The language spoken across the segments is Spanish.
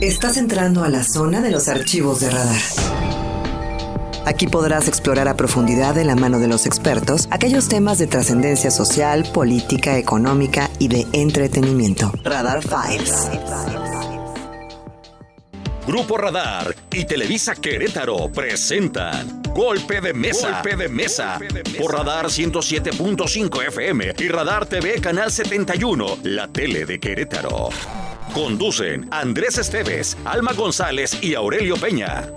Estás entrando a la zona de los archivos de radar. Aquí podrás explorar a profundidad de la mano de los expertos aquellos temas de trascendencia social, política, económica y de entretenimiento. Radar Files. Grupo Radar y Televisa Querétaro presentan Golpe de Mesa. Golpe de Mesa. Por Radar 107.5 FM y Radar TV Canal 71, la tele de Querétaro. Conducen Andrés Esteves, Alma González y Aurelio Peña.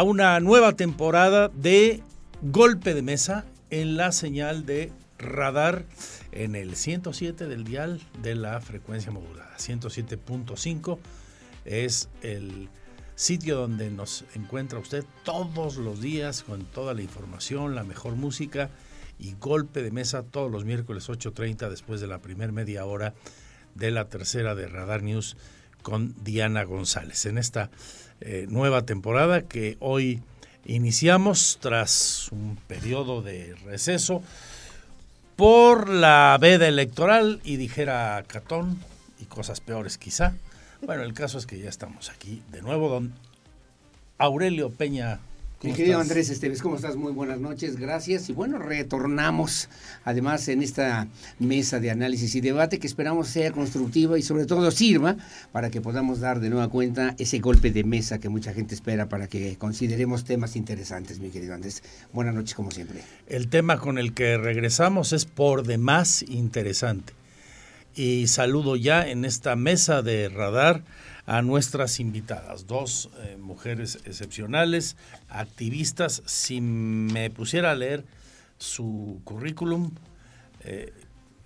A una nueva temporada de Golpe de Mesa en la señal de radar en el 107 del dial de la frecuencia modulada. 107.5 es el sitio donde nos encuentra usted todos los días con toda la información, la mejor música y golpe de mesa todos los miércoles 8.30 después de la primera media hora de la tercera de Radar News con Diana González. En esta eh, nueva temporada que hoy iniciamos tras un periodo de receso por la veda electoral y dijera Catón y cosas peores quizá. Bueno, el caso es que ya estamos aquí de nuevo, don Aurelio Peña mi querido Andrés Esteves, ¿cómo estás? Muy buenas noches, gracias. Y bueno, retornamos además en esta mesa de análisis y debate que esperamos sea constructiva y sobre todo sirva para que podamos dar de nueva cuenta ese golpe de mesa que mucha gente espera para que consideremos temas interesantes, mi querido Andrés. Buenas noches, como siempre. El tema con el que regresamos es por demás interesante. Y saludo ya en esta mesa de radar a nuestras invitadas, dos eh, mujeres excepcionales, activistas. Si me pusiera a leer su currículum, eh,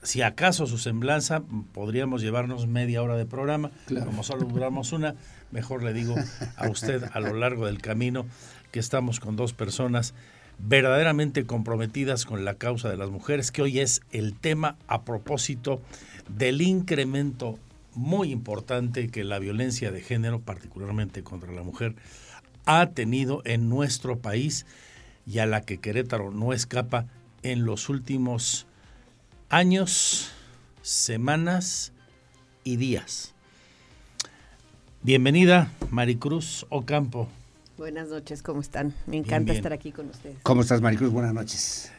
si acaso su semblanza, podríamos llevarnos media hora de programa. Como solo duramos una, mejor le digo a usted a lo largo del camino que estamos con dos personas verdaderamente comprometidas con la causa de las mujeres, que hoy es el tema a propósito del incremento muy importante que la violencia de género, particularmente contra la mujer, ha tenido en nuestro país y a la que Querétaro no escapa en los últimos años, semanas y días. Bienvenida, Maricruz Ocampo. Buenas noches, ¿cómo están? Me encanta estar aquí con ustedes. ¿Cómo estás, Maricruz? Buenas noches.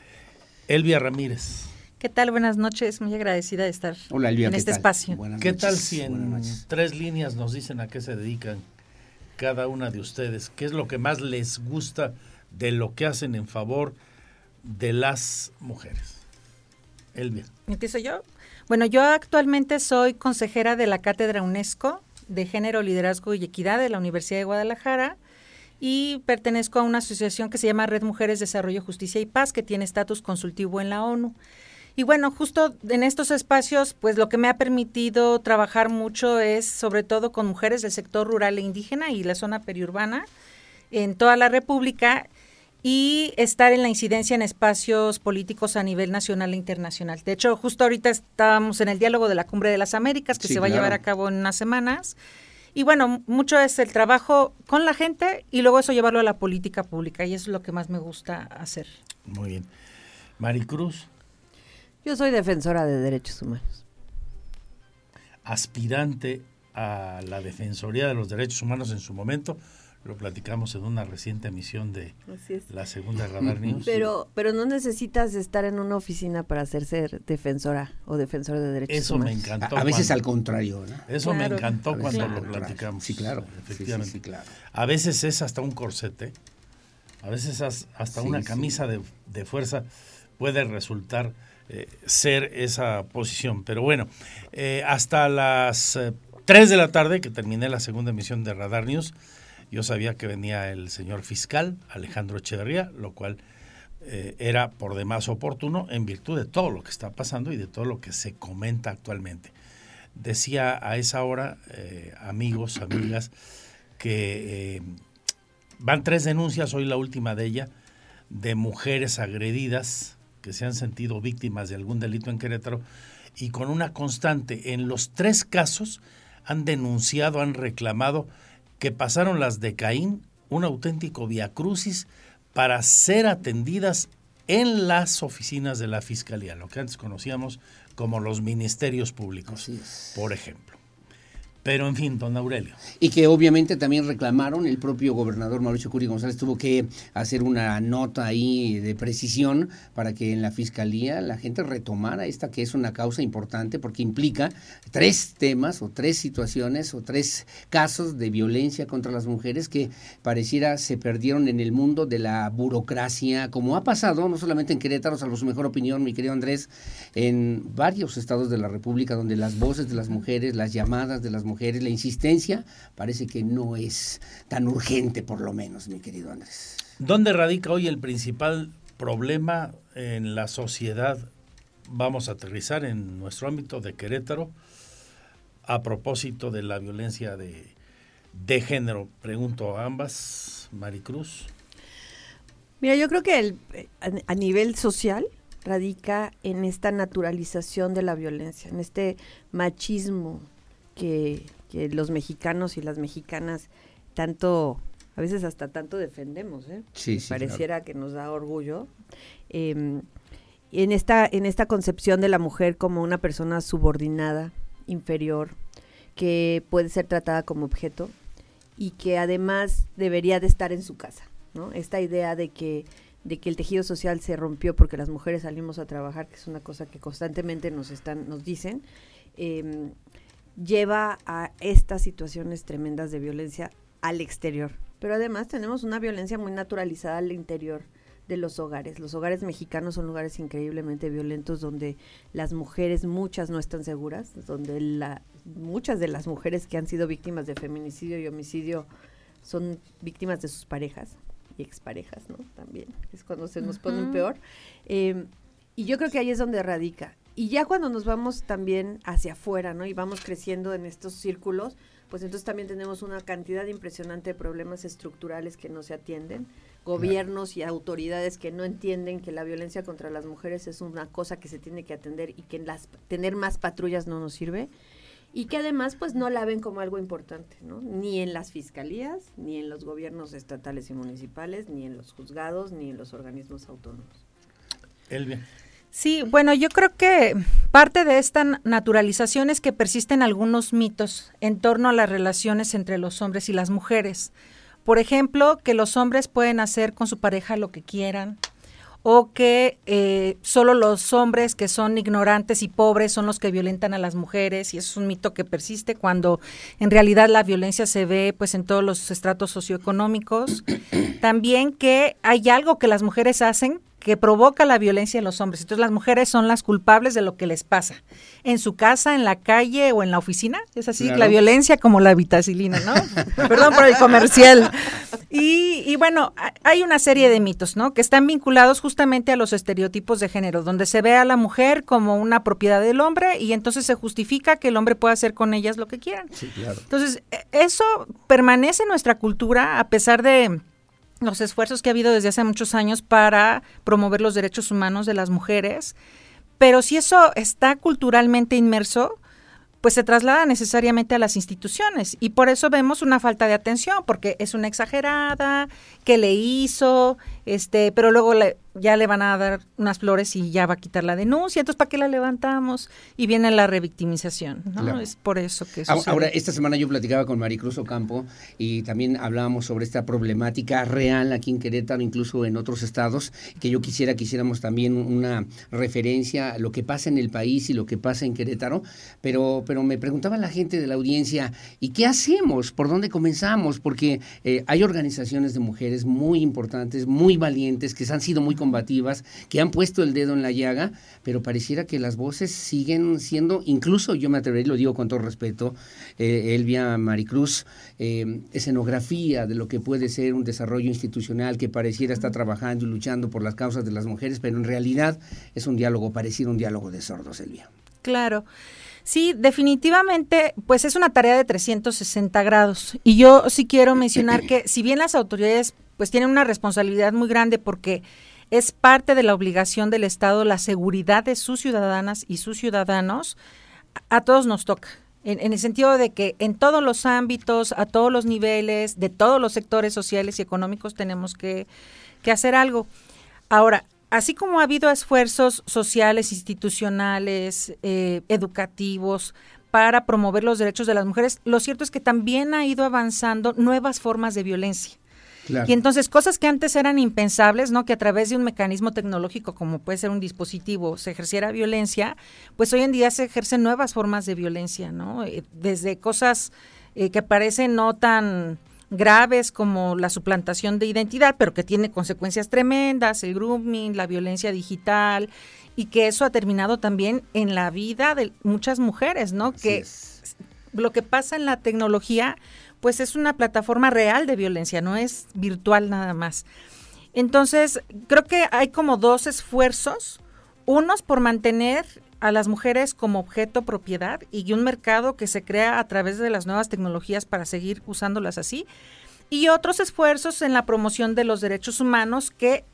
Elvia Ramírez. ¿Qué tal? Buenas noches, muy agradecida de estar en este espacio. ¿Qué tal si en tres líneas nos dicen a qué se dedican cada una de ustedes? ¿Qué es lo que más les gusta de lo que hacen en favor de las mujeres? Elvia. ¿Empiezo yo? Bueno, yo actualmente soy consejera de la Cátedra UNESCO de Género, Liderazgo y Equidad de la Universidad de Guadalajara y pertenezco a una asociación que se llama Red Mujeres Desarrollo, Justicia y Paz, que tiene estatus consultivo en la ONU. Y bueno, justo en estos espacios, pues lo que me ha permitido trabajar mucho es sobre todo con mujeres del sector rural e indígena y la zona periurbana en toda la República y estar en la incidencia en espacios políticos a nivel nacional e internacional. De hecho, justo ahorita estamos en el diálogo de la Cumbre de las Américas, que se va a llevar a cabo en unas semanas. Y bueno, mucho es el trabajo con la gente y luego eso llevarlo a la política pública, y eso es lo que más me gusta hacer. Muy bien. Maricruz. Yo soy defensora de derechos humanos. Aspirante a la Defensoría de los Derechos Humanos en su momento, lo platicamos en una reciente emisión de la segunda Radar News. Pero, pero no necesitas estar en una oficina para ser defensora o defensor de derechos humanos. Eso me encantó. A, veces al contrario. Eso me encantó cuando lo platicamos. Sí, claro. Efectivamente. claro. A veces es hasta un corsete, a veces hasta una camisa de, de fuerza puede resultar eh, ser esa posición. Pero bueno, eh, hasta las 3 eh, de la tarde, que terminé la segunda emisión de Radar News, Yo sabía que venía el señor fiscal, Alejandro Echeverría, lo cual era por demás oportuno en virtud de todo lo que está pasando y de todo lo que se comenta actualmente. Decía a esa hora, amigos, amigas, que van tres denuncias, hoy la última de ella, de mujeres agredidas que se han sentido víctimas de algún delito en Querétaro y con una constante. En los tres casos han denunciado, han reclamado que pasaron las de Caín, un auténtico viacrucis, para ser atendidas en las oficinas de la Fiscalía, lo que antes conocíamos como los ministerios públicos, por ejemplo. Pero en fin, don Aurelio. Y que obviamente también reclamaron, el propio gobernador Mauricio Curi González tuvo que hacer una nota ahí de precisión para que en la fiscalía la gente retomara esta que es una causa importante porque implica tres temas o tres situaciones o tres casos de violencia contra las mujeres que pareciera se perdieron en el mundo de la burocracia, como ha pasado no solamente en Querétaro, salvo su mejor opinión, mi querido Andrés, en varios estados de la República donde las voces de las mujeres, las llamadas de las mujeres, la insistencia parece que no es tan urgente por lo menos, mi querido Andrés. ¿Dónde radica hoy el principal problema en la sociedad? Vamos a aterrizar en nuestro ámbito de Querétaro a propósito de la violencia de, de género. Pregunto a ambas, Maricruz. Mira, yo creo que el, a nivel social radica en esta naturalización de la violencia, en este machismo que, los mexicanos y las mexicanas tanto, a veces hasta tanto defendemos, ¿eh? Sí, Pareciera que nos da orgullo. Em, en, esta, en esta concepción de la mujer como una persona subordinada, inferior, que puede ser tratada como objeto y que además debería de estar en su casa, ¿no? Esta idea de que de que el tejido social se rompió porque las mujeres salimos a trabajar, que es una cosa que constantemente nos están, nos dicen, eh, lleva a estas situaciones tremendas de violencia al exterior. Pero además tenemos una violencia muy naturalizada al interior de los hogares. Los hogares mexicanos son lugares increíblemente violentos donde las mujeres, muchas no están seguras, donde la, muchas de las mujeres que han sido víctimas de feminicidio y homicidio son víctimas de sus parejas y exparejas, ¿no? También es cuando se nos pone peor. Eh, y yo creo que ahí es donde radica. Y ya cuando nos vamos también hacia afuera, ¿no? Y vamos creciendo en estos círculos, pues entonces también tenemos una cantidad impresionante de problemas estructurales que no se atienden, gobiernos y autoridades que no entienden que la violencia contra las mujeres es una cosa que se tiene que atender y que las, tener más patrullas no nos sirve y que además pues no la ven como algo importante, ¿no? Ni en las fiscalías, ni en los gobiernos estatales y municipales, ni en los juzgados, ni en los organismos autónomos. Elvia. Sí, bueno, yo creo que parte de esta naturalización es que persisten algunos mitos en torno a las relaciones entre los hombres y las mujeres. Por ejemplo, que los hombres pueden hacer con su pareja lo que quieran, o que eh, solo los hombres que son ignorantes y pobres son los que violentan a las mujeres y eso es un mito que persiste cuando en realidad la violencia se ve pues en todos los estratos socioeconómicos. También que hay algo que las mujeres hacen que provoca la violencia en los hombres. Entonces las mujeres son las culpables de lo que les pasa. En su casa, en la calle o en la oficina. Es así, la violencia como la vitacilina, ¿no? Perdón por el comercial. Y, y, bueno, hay una serie de mitos, ¿no? Que están vinculados justamente a los estereotipos de género, donde se ve a la mujer como una propiedad del hombre y entonces se justifica que el hombre pueda hacer con ellas lo que quieran. Sí, claro. Entonces, e, eso permanece en nuestra cultura a pesar de los esfuerzos que ha habido desde hace muchos años para promover los derechos humanos de las mujeres, pero si eso está culturalmente inmerso, pues se traslada necesariamente a las instituciones. Y por eso vemos una falta de atención porque es una exagerada, que le hizo, este, pero luego le, ya le van a dar unas flores y ya va a quitar la denuncia, entonces ¿para qué la levantamos? Y viene la revictimización, ¿no? Es por eso que sucede. Ahora, esta semana yo platicaba con Maricruz Ocampo y también hablábamos sobre esta problemática real aquí en Querétaro, incluso en otros estados, que yo quisiera que hiciéramos también una referencia a lo que pasa en el país y lo que pasa en Querétaro, pero, pero me preguntaba la gente de la audiencia, ¿y qué hacemos? ¿Por dónde comenzamos? Porque eh, hay organizaciones de mujeres muy importantes, muy valientes, que han sido muy combativas, que han puesto el dedo en la llaga, pero pareciera que las voces siguen siendo, incluso yo me atrevería, lo digo con todo respeto, eh, Elvia Maricruz, eh, escenografía de lo que puede ser un desarrollo institucional que pareciera estar trabajando y luchando por las causas de las mujeres, pero en realidad es un diálogo, pareciera un diálogo de sordos, Elvia. Claro. Sí, definitivamente, pues es una tarea de 360 grados. Y yo sí quiero mencionar que si bien las autoridades pues tienen una responsabilidad muy grande porque es parte de la obligación del Estado la seguridad de sus ciudadanas y sus ciudadanos, a, todos nos toca. En, el sentido de que en todos los ámbitos, a todos los niveles, de todos los sectores sociales y económicos tenemos que, hacer algo. Ahora, así como ha habido esfuerzos sociales, institucionales, eh, educativos, para promover los derechos de las mujeres, lo cierto es que también ha ido avanzando nuevas formas de violencia. Y entonces cosas que antes eran impensables, ¿no? Que a través de un mecanismo tecnológico como puede ser un dispositivo se ejerciera violencia, pues hoy en día se ejercen nuevas formas de violencia, ¿no? Eh, desde cosas eh, que parecen no tan graves como la suplantación de identidad, pero que tiene consecuencias tremendas, el grooming, la violencia digital, y que eso ha terminado también en la vida de muchas mujeres, ¿no? que lo que pasa en la tecnología, pues es una plataforma real de violencia, no es virtual nada más. Entonces, creo que hay como dos esfuerzos, unos por mantener a las mujeres como objeto propiedad y un mercado que se crea a través de las nuevas tecnologías para seguir usándolas así. Y otros esfuerzos en la promoción de los derechos humanos que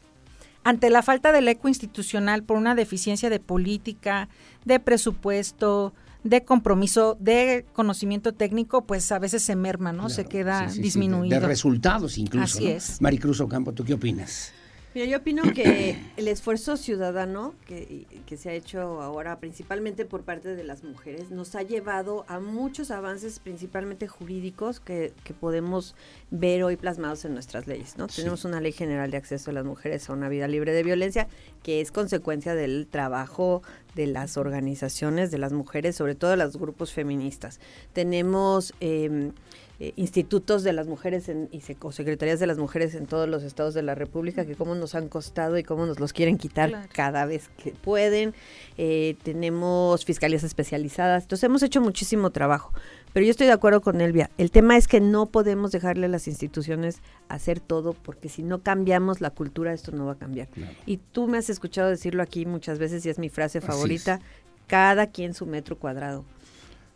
ante la falta del eco institucional por una deficiencia de política, de presupuesto, de compromiso, de conocimiento técnico, pues a veces se merma, ¿no? se queda disminuido. de, resultados incluso. Así es. Maricruz Ocampo, ¿tú qué opinas? Mira, yo opino que el esfuerzo ciudadano que, que, se ha hecho ahora, principalmente por parte de las mujeres, nos ha llevado a muchos avances, principalmente jurídicos, que, que podemos ver hoy plasmados en nuestras leyes. ¿no? Tenemos una ley general de acceso de las mujeres a una vida libre de violencia, que es consecuencia del trabajo de las organizaciones de las mujeres, sobre todo de los grupos feministas. Tenemos... Eh, eh, institutos de las mujeres y o secretarías de las mujeres en todos los estados de la República, que cómo nos han costado y cómo nos los quieren quitar cada vez que pueden. Eh, tenemos fiscalías especializadas, entonces hemos hecho muchísimo trabajo. Pero yo estoy de acuerdo con Elvia. El tema es que no podemos dejarle a las instituciones hacer todo, porque si no cambiamos la cultura, esto no va a cambiar. Y tú me has escuchado decirlo aquí muchas veces y es mi frase favorita, cada quien su metro cuadrado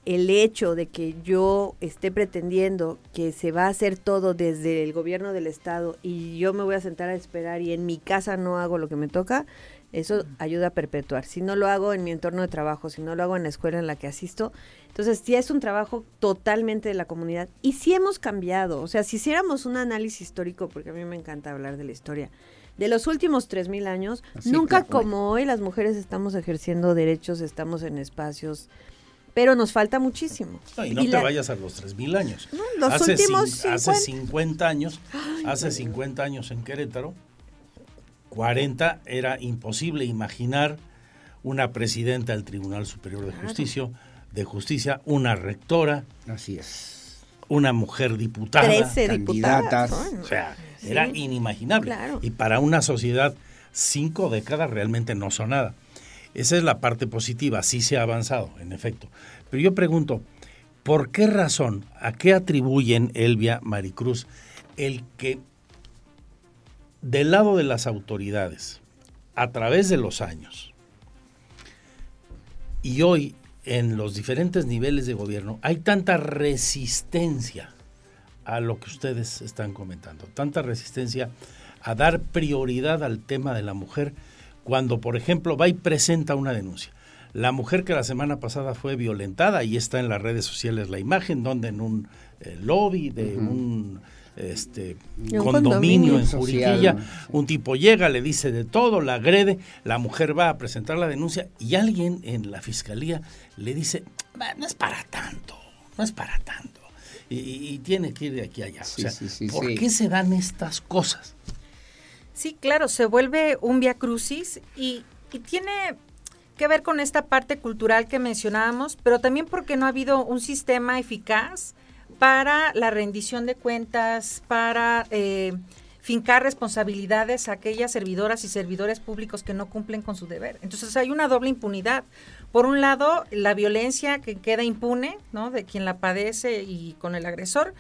el hecho de que yo esté pretendiendo que se va a hacer todo desde el gobierno del estado y yo me voy a sentar a esperar y en mi casa no hago lo que me toca, eso ayuda a perpetuar. Si no lo hago en mi entorno de trabajo, si no lo hago en la escuela en la que asisto, entonces sí es un trabajo totalmente de la comunidad y sí hemos cambiado. O sea, si hiciéramos un análisis histórico, porque a mí me encanta hablar de la historia, de los últimos 3.000 años, nunca como hoy las mujeres estamos ejerciendo derechos, estamos en espacios pero nos falta muchísimo. y no te vayas a los 3.000 años. los hace últimos 50. Hace 50 años, hace 50 años en Querétaro, 40 era imposible imaginar una presidenta del Tribunal Superior de Justicia, de Justicia, una rectora. Así es. Una mujer diputada. 13 candidatas. o sea, era inimaginable. Y para una sociedad, cinco décadas realmente no son nada. Esa es la parte positiva, sí se ha avanzado, en efecto. Pero yo pregunto, ¿por qué razón, a qué atribuyen Elvia Maricruz el que del lado de las autoridades, a través de los años, y hoy en los diferentes niveles de gobierno, hay tanta resistencia a lo que ustedes están comentando, tanta resistencia a dar prioridad al tema de la mujer, cuando, por ejemplo, va y presenta una denuncia. La mujer que la semana pasada fue violentada, y está en las redes sociales la imagen, donde en un eh, lobby de un este condominio, en Juriquilla, un tipo llega, le dice de todo, la agrede, la mujer va a presentar la denuncia y alguien en la fiscalía le dice, no es para tanto, no es para tanto. Y, tiene que ir de aquí a allá. ¿Por qué se dan estas cosas? Sí, claro, se vuelve un via crucis y, tiene que ver con esta parte cultural que mencionábamos, pero también porque no ha habido un sistema eficaz para la rendición de cuentas, para eh, fincar responsabilidades a aquellas servidoras y servidores públicos que no cumplen con su deber. Entonces hay una doble impunidad. Por un lado, la violencia que queda impune, ¿no? De quien la padece y con el agresor,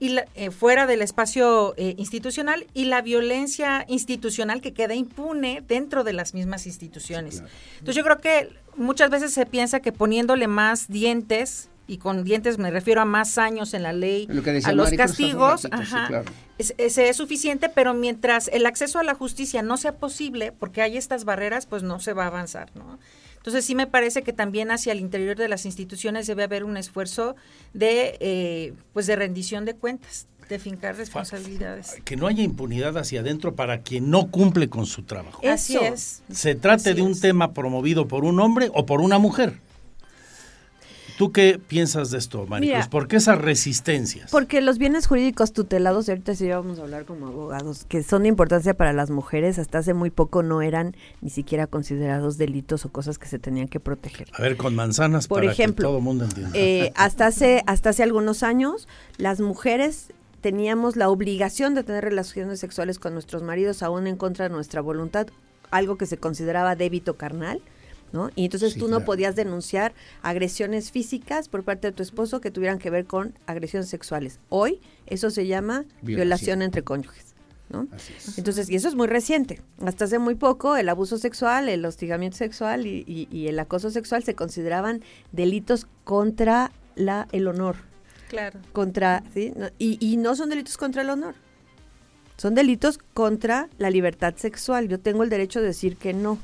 y eh, fuera del espacio eh, institucional y la violencia institucional que queda impune dentro de las mismas instituciones. Entonces yo creo que muchas veces se piensa que poniéndole más dientes y con dientes me refiero a más años en la ley, a los castigos, ese es, suficiente, pero mientras el acceso a la justicia no sea posible, porque hay estas barreras, pues no se va a avanzar, ¿no? Entonces sí me parece que también hacia el interior de las instituciones debe haber un esfuerzo de, eh, pues de rendición de cuentas, de fincar responsabilidades. Que no haya impunidad hacia adentro para quien no cumple con su trabajo. Así es. Se trate de un tema promovido por un hombre o por una mujer. ¿Tú qué piensas de esto, Maricruz? ¿Por qué esas resistencias? Porque los bienes jurídicos tutelados, ahorita sí vamos a hablar como abogados, que son de importancia para las mujeres, hasta hace muy poco no eran ni siquiera considerados delitos o cosas que se tenían que proteger. A ver, con manzanas Por para ejemplo, que todo el mundo entienda. Eh, hasta, hace, hasta hace algunos años, las mujeres teníamos la obligación de tener relaciones sexuales con nuestros maridos aún en contra de nuestra voluntad, algo que se consideraba débito carnal y entonces tú no podías denunciar agresiones físicas por parte de tu esposo que tuvieran que ver con agresiones sexuales. Hoy eso se llama violación, entre cónyuges. ¿no? Entonces, y eso es muy reciente. Hasta hace muy poco el abuso sexual, el hostigamiento sexual y, el acoso sexual se consideraban delitos contra la, el honor. Claro. Contra, ¿sí? y, y no son delitos contra el honor. Son delitos contra la libertad sexual. Yo tengo el derecho de decir que no.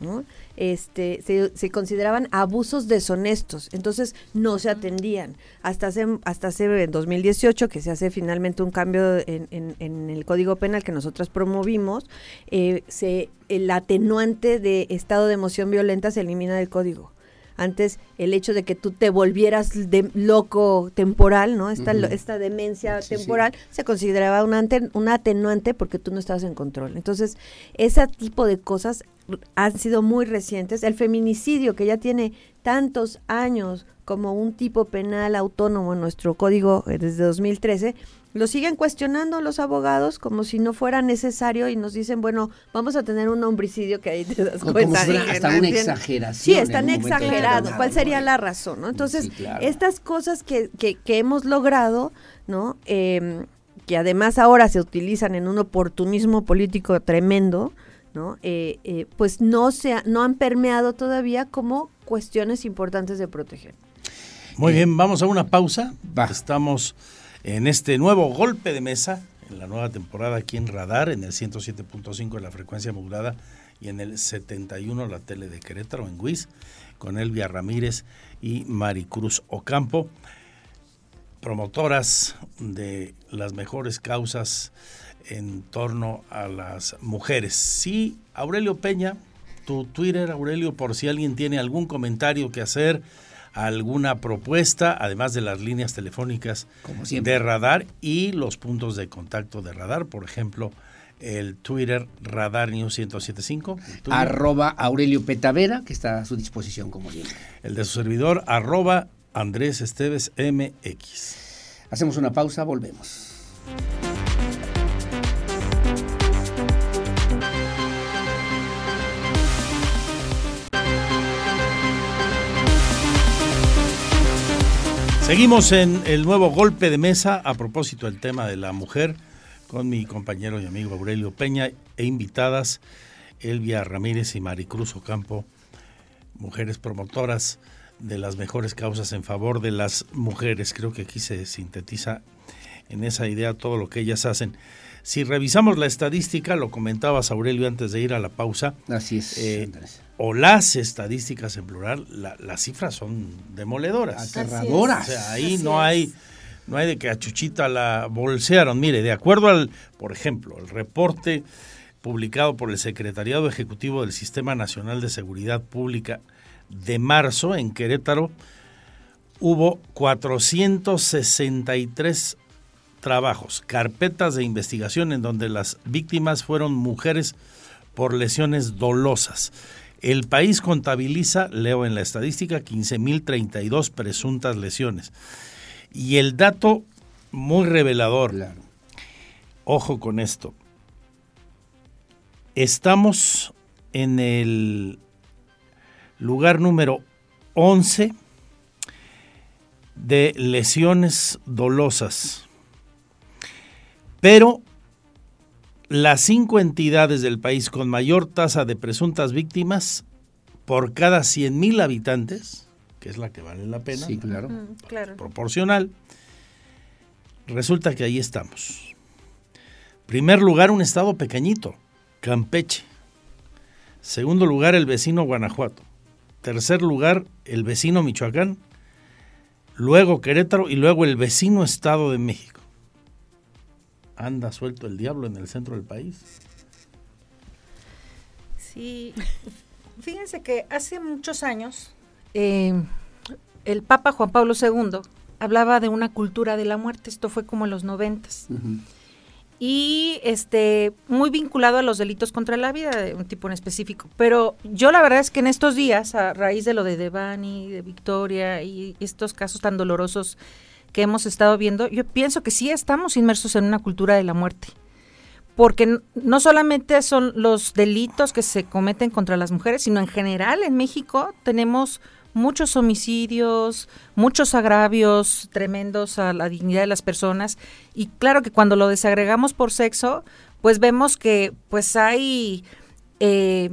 ¿no? Este, se, consideraban abusos deshonestos, entonces no se atendían. Hasta hace, hasta hace en 2018, que se hace finalmente un cambio en, en, el Código Penal que nosotros promovimos, eh, se, el atenuante de estado de emoción violenta se elimina del código. Antes el hecho de que tú te volvieras de loco temporal, ¿no? Esta, esta demencia temporal se consideraba un, un atenuante porque tú no estabas en control. Entonces, ese tipo de cosas han sido muy recientes. El feminicidio, que ya tiene tantos años como un tipo penal autónomo en nuestro código eh, desde 2013, lo siguen cuestionando los abogados como si no fuera necesario y nos dicen, bueno, vamos a tener un homicidio que ahí te das cuenta. hasta una exageración. Sí, están exagerados. ¿Cuál sería la razón? ¿no? Entonces, estas cosas que, que, que, hemos logrado, ¿no? Eh, que además ahora se utilizan en un oportunismo político tremendo, ¿no? Eh, eh, pues no, se no han permeado todavía como cuestiones importantes de proteger. Muy bien, vamos a una pausa. Estamos en este nuevo golpe de mesa, en la nueva temporada aquí en Radar, en el 107.5 de la frecuencia modulada y en el 71 la tele de Querétaro, en WIS, con Elvia Ramírez y Maricruz Ocampo, promotoras de las mejores causas en torno a las mujeres. Sí, Aurelio Peña, tu Twitter, Aurelio, por si alguien tiene algún comentario que hacer, alguna propuesta, además de las líneas telefónicas de radar y los puntos de contacto de radar, por ejemplo, el Twitter Radar News 1075. Arroba Aurelio Petavera, que está a su disposición como siempre. El de su servidor, arroba Andrés Esteves MX. Hacemos una pausa, volvemos. Seguimos en el nuevo golpe de mesa a propósito del tema de la mujer con mi compañero y amigo Aurelio Peña e invitadas Elvia Ramírez y Maricruz Ocampo, mujeres promotoras de las mejores causas en favor de las mujeres. Creo que aquí se sintetiza en esa idea todo lo que ellas hacen. Si revisamos la estadística, lo comentabas Aurelio antes de ir a la pausa. Así es. Eh, o las estadísticas en plural, las cifras son demoledoras. Aterradoras. O sea, ahí no hay, no hay de que a Chuchita la bolsearon. Mire, de acuerdo al, por ejemplo, el reporte publicado por el Secretariado Ejecutivo del Sistema Nacional de Seguridad Pública de marzo en Querétaro, hubo 463 trabajos, carpetas de investigación en donde las víctimas fueron mujeres por lesiones dolosas. El país contabiliza, leo en la estadística, 15.032 presuntas lesiones. Y el dato muy revelador, ojo con esto. Estamos en el lugar número 11 de lesiones dolosas. Pero las cinco entidades del país con mayor tasa de presuntas víctimas por cada 100 mil habitantes, que es la que vale la pena, Sí, claro. Mm, claro. proporcional, resulta que ahí estamos. Primer lugar, un estado pequeñito, Campeche. Segundo lugar, el vecino Guanajuato. Tercer lugar, el vecino Michoacán. Luego Querétaro y luego el vecino Estado de México. Anda suelto el diablo en el centro del país. Sí, fíjense que hace muchos años eh, el Papa Juan Pablo II hablaba de una cultura de la muerte, esto fue como en los noventas, y este muy vinculado a los delitos contra la vida de un tipo en específico. Pero yo la verdad es que en estos días, a raíz de lo de Devani, de Victoria y estos casos tan dolorosos que hemos estado viendo, yo pienso que sí estamos inmersos en una cultura de la muerte. Porque no solamente son los delitos que se cometen contra las mujeres, sino en general en México tenemos muchos homicidios, muchos agravios tremendos a la dignidad de las personas. Y claro que cuando lo desagregamos por sexo, pues vemos que pues hay eh,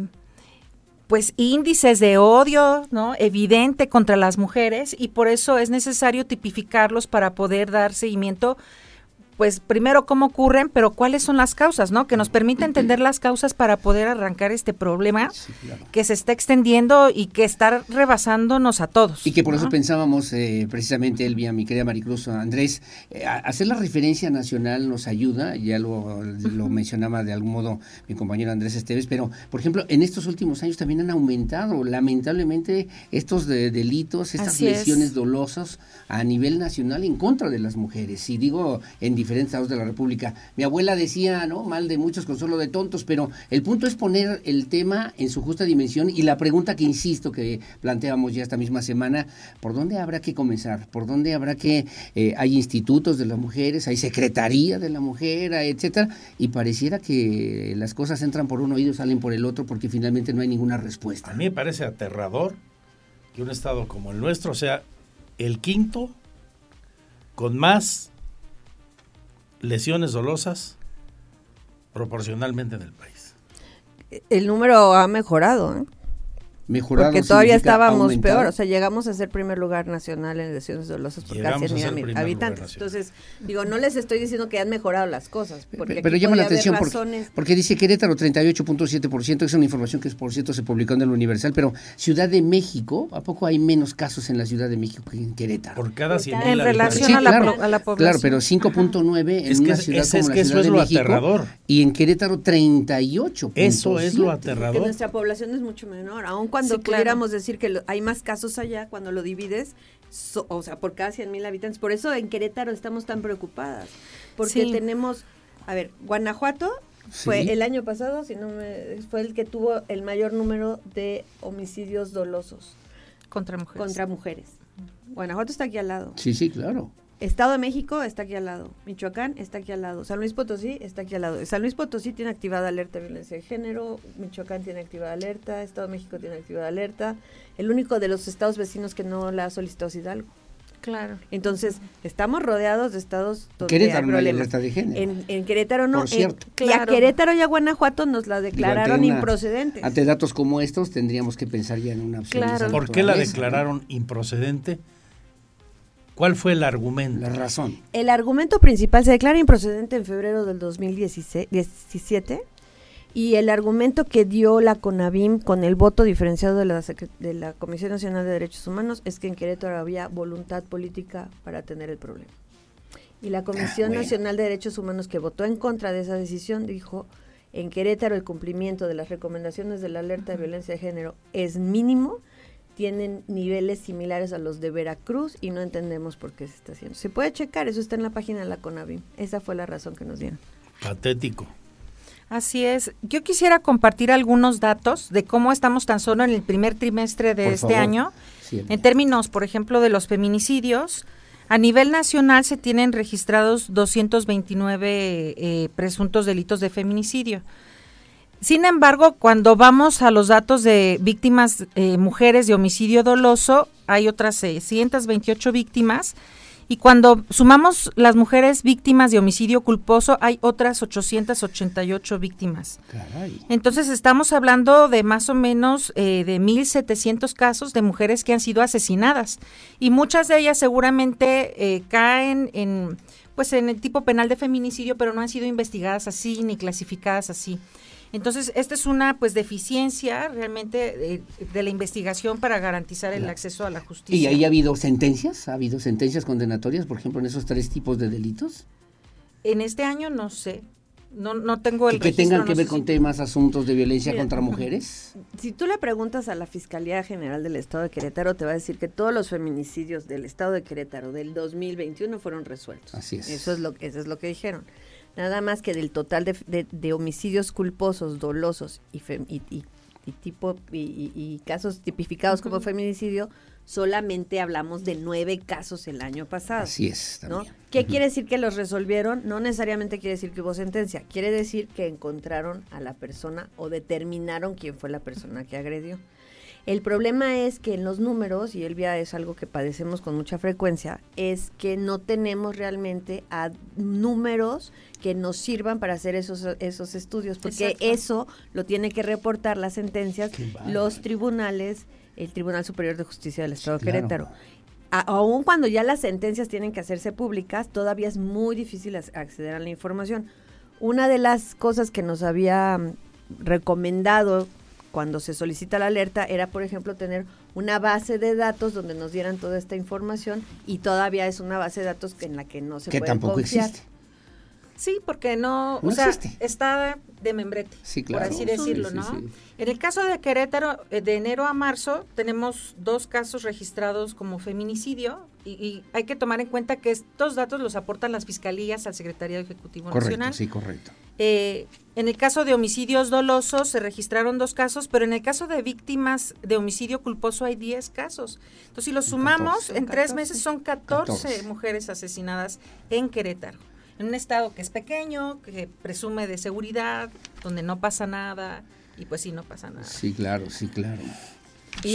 pues índices de odio, ¿no? Evidente contra las mujeres y por eso es necesario tipificarlos para poder dar seguimiento pues primero cómo ocurren, pero cuáles son las causas, ¿no? Que nos permite entender las causas para poder arrancar este problema Sí, claro. que se está extendiendo y que está rebasándonos a todos. Y que por eso pensábamos, eh, precisamente, Elvia, mi querida Maricruz, Andrés, eh, hacer la referencia nacional nos ayuda, ya lo, lo mencionaba de algún modo mi compañero Andrés Esteves, pero, por ejemplo, en estos últimos años también han aumentado, lamentablemente, estos de- delitos, estas Así es. lesiones dolosas a nivel nacional en contra de las mujeres. Y digo, en diferentes estados de la República. Mi abuela decía, ¿no? Mal de muchos, consuelo de tontos, pero el punto es poner el tema en su justa dimensión y la pregunta que insisto que planteamos ya esta misma semana, ¿por dónde habrá que comenzar? ¿Por dónde habrá que, eh, hay institutos de las mujeres, hay secretaría de la mujer, etcétera? Y pareciera que las cosas entran por un oído y salen por el otro porque finalmente no hay ninguna respuesta. A mí me parece aterrador que un estado como el nuestro sea el quinto con más lesiones dolosas proporcionalmente en el país. El número ha mejorado, ¿eh? Mejorado porque todavía estábamos aumentado. peor. O sea, llegamos a ser primer lugar nacional en lesiones dolosas por Llegamos casi a ser 100 mil primer lugar habitantes. nacional. Entonces, digo, no les estoy diciendo que han mejorado las cosas. Porque Pero llama la atención porque, porque dice Querétaro 38.7%, es una información que por cierto se publicó en el Universal, pero Ciudad de México, ¿a poco hay menos casos en la Ciudad de México que en Querétaro? Por cada Por 100 cada- mil En relación Sí, a, la, claro, po- a la Claro, población. pero 5.9 en Es que una es- ciudad es- como es la que eso Ciudad es de lo México aterrador. y en Querétaro 38. Eso es lo aterrador. nuestra población es mucho menor. Aun cuando Sí, claro. pudiéramos decir que lo- hay más casos allá, cuando lo divides, so- o sea, por cada 100 mil habitantes. Por eso en Querétaro estamos tan preocupadas. Porque Sí. tenemos, a ver, Guanajuato Sí. fue el año pasado, si no me, fue el que tuvo el mayor número de homicidios dolosos contra mujeres. contra mujeres. Guanajuato está aquí al lado. Sí, sí, claro. Estado de México está aquí al lado. Michoacán está aquí al lado. San Luis Potosí está aquí al lado. San Luis Potosí tiene activada alerta de violencia de género. Michoacán tiene activada alerta. Estado de México tiene activada alerta. El único de los estados vecinos que no la ha solicitado es Hidalgo. Claro. Entonces, estamos rodeados de estados donde Querétaro hay no hay alerta de género. En, en Querétaro no. Por En- cierto. y a Claro. Querétaro y a Guanajuato nos la declararon una- improcedentes. Ante datos como estos tendríamos que pensar ya en una opción. Claro. ¿Por qué la declararon improcedente? ¿Cuál fue el argumento? La razón. El argumento principal se declara improcedente en febrero del 2017 y el argumento que dio la CONAVIM con el voto diferenciado de la, de la Comisión Nacional de Derechos Humanos es que en Querétaro había voluntad política para tener el problema. Y la Comisión bueno. Nacional de Derechos Humanos que votó en contra de esa decisión dijo en Querétaro el cumplimiento de las recomendaciones de la alerta de violencia de género es mínimo, tienen niveles similares a los de Veracruz y no entendemos por qué se está haciendo. Se puede checar, eso está en la página de la CONAVIM. Esa fue la razón que nos dieron. Patético. Así es. Yo quisiera compartir algunos datos de cómo estamos tan solo en el primer trimestre de Por este favor. año. Sí, En términos, por ejemplo, de los feminicidios, A nivel nacional se tienen registrados 229 eh, presuntos delitos de feminicidio. Sin embargo, cuando vamos a los datos de víctimas eh, mujeres de homicidio doloso, hay otras 628 víctimas y cuando sumamos las mujeres víctimas de homicidio culposo, hay otras 888 víctimas. Entonces estamos hablando de más o menos eh, de 1.700 casos de mujeres que han sido asesinadas. Y muchas de ellas seguramente eh, caen en, pues, en el tipo penal de feminicidio, pero no han sido investigadas así ni clasificadas así. Entonces, esta es una pues deficiencia realmente de, la investigación para garantizar el acceso a la justicia. ¿Y ahí ha habido sentencias? ¿Ha habido sentencias condenatorias, por ejemplo, en esos tres tipos de delitos? En este año no sé. No, no tengo el ¿Que, que tengan que ver con temas, asuntos de violencia contra mujeres? Si tú le preguntas a la Fiscalía General del Estado de Querétaro, te va a decir que todos los feminicidios del Estado de Querétaro del 2021 fueron resueltos. Así es. Eso es lo, eso es lo que dijeron. Nada más que del total de, homicidios culposos, dolosos y, y, tipo y, casos tipificados como feminicidio, solamente hablamos de nueve casos el año pasado. Así es. ¿no? ¿Qué quiere decir que los resolvieron? No necesariamente quiere decir que hubo sentencia, quiere decir que encontraron a la persona o determinaron quién fue la persona que agredió. El problema es que en los números, y Elvia es algo que padecemos con mucha frecuencia, es que no tenemos realmente a números que nos sirvan para hacer esos, esos estudios, porque eso lo tiene que reportar las sentencias, los tribunales, el Tribunal Superior de Justicia del Estado de Querétaro. aún cuando ya las sentencias tienen que hacerse públicas, todavía es muy difícil acceder a la información. Una de las cosas que nos había recomendado cuando se solicita la alerta era, por ejemplo, tener una base de datos donde nos dieran toda esta información y todavía es una base de datos en la que no se que puede tampoco existe. Sí, porque no, o sea, está de membrete, por así decirlo, ¿no? En el caso de Querétaro, eh, de enero a marzo, tenemos dos casos registrados como feminicidio y, hay que tomar en cuenta que estos datos los aportan las fiscalías al Secretariado Ejecutivo correcto, Nacional. Sí, correcto. Eh, en el caso de homicidios dolosos se registraron dos casos, pero en el caso de víctimas de homicidio culposo hay 10 casos. Entonces, si los sumamos, en tres meses son 14 mujeres asesinadas en Querétaro en un estado que es pequeño, que presume de seguridad, donde no pasa nada, y pues sí, no pasa nada. Sí, claro, sí, claro.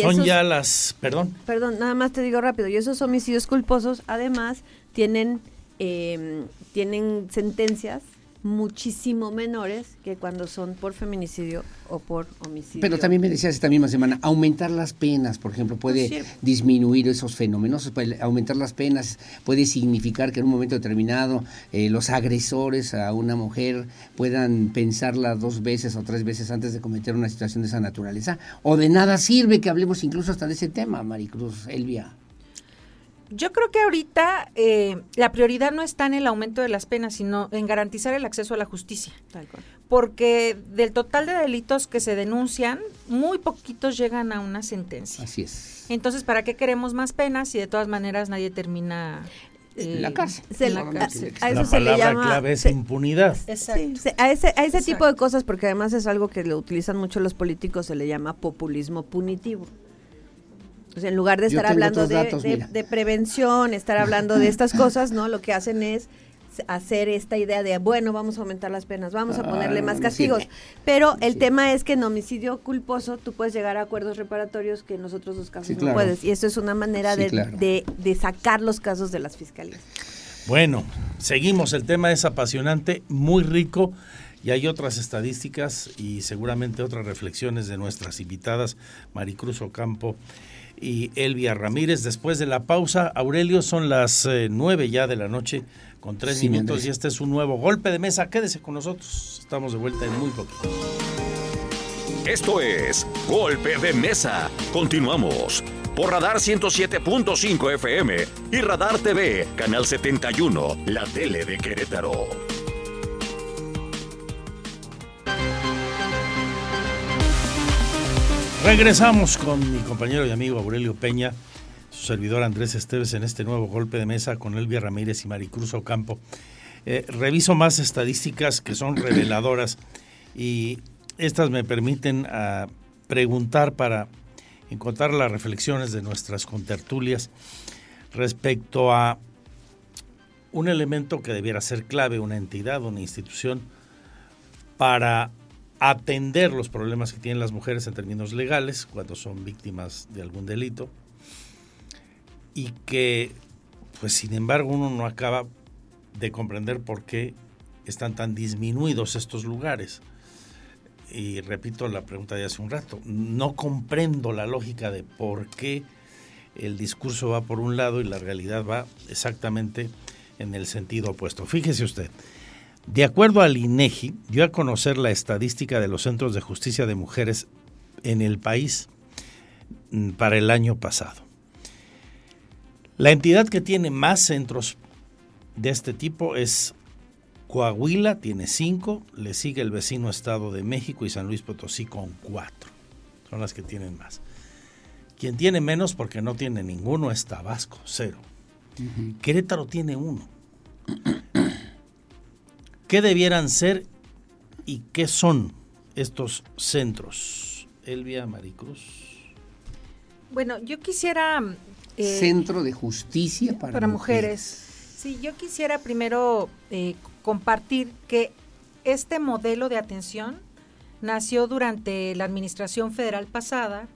Son ya las, perdón. Perdón, nada más te digo rápido, y esos homicidios culposos además tienen, eh, tienen sentencias muchísimo menores que cuando son por feminicidio o por homicidio. Pero también me decías esta misma semana, aumentar las penas, por ejemplo, puede disminuir esos fenómenos, aumentar las penas puede significar que en un momento determinado eh, los agresores a una mujer puedan pensarla dos veces o tres veces antes de cometer una situación de esa naturaleza, o de nada sirve que hablemos incluso hasta de ese tema, Maricruz, Elvia. Yo creo que ahorita eh, la prioridad no está en el aumento de las penas, sino en garantizar el acceso a la justicia. Porque del total de delitos que se denuncian, muy poquitos llegan a una sentencia. Así es. Entonces, ¿para qué queremos más penas si de todas maneras nadie termina eh, la cárcel. la, a eso se le llama, clave es impunidad. Exacto. a ese, a ese tipo de cosas, porque además es algo que lo utilizan mucho los políticos, se le llama populismo punitivo. Pues, en lugar de estar hablando de, prevención, estar hablando de estas cosas, ¿no? Lo que hacen es hacer esta idea de, bueno, vamos a aumentar las penas, vamos a ah, ponerle más castigos. Pero el tema es que en homicidio culposo tú puedes llegar a acuerdos reparatorios que en los otros dos casos no puedes. Y eso es una manera de, de sacar los casos de las fiscalías. Bueno, seguimos. El tema es apasionante, muy rico. Y hay otras estadísticas y seguramente otras reflexiones de nuestras invitadas, Maricruz Ocampo y Elvia Ramírez. Después de la pausa, Aurelio, son las eh, nueve ya de la noche con tres minutos y este es un nuevo golpe de mesa. Quédese con nosotros, estamos de vuelta en muy poquito. Esto es Golpe de Mesa. Continuamos por Radar 107.5 FM y Radar TV, Canal 71, la tele de Querétaro. Regresamos con mi compañero y amigo Aurelio Peña, su servidor Andrés Esteves en este nuevo golpe de mesa con Elvia Ramírez y Maricruz Ocampo. Eh, reviso más estadísticas que son reveladoras y estas me permiten ah, preguntar para encontrar las reflexiones de nuestras contertulias respecto a un elemento que debiera ser clave, una entidad, una institución, para atender los problemas que tienen las mujeres en términos legales cuando son víctimas de algún delito y que, pues sin embargo, uno no acaba de comprender por qué están tan disminuidos estos lugares. Y repito la pregunta de hace un rato, no comprendo la lógica de por qué el discurso va por un lado y la realidad va exactamente en el sentido opuesto. Fíjese usted, de acuerdo al INEGI, dio a conocer la estadística de los centros de justicia de mujeres en el país mm, para el año pasado. La entidad que tiene más centros de este tipo es Coahuila, tiene cinco, le sigue el vecino Estado de México y San Luis Potosí con cuatro. Son las que tienen más. Quien tiene menos porque no tiene ninguno es Tabasco, cero. Querétaro tiene uno. ¿Qué debieran ser y qué son estos centros? Elvia Maricruz. Bueno, yo quisiera... Eh, Centro de Justicia para, mujeres. Sí, yo quisiera primero eh, compartir que este modelo de atención nació durante la administración federal pasada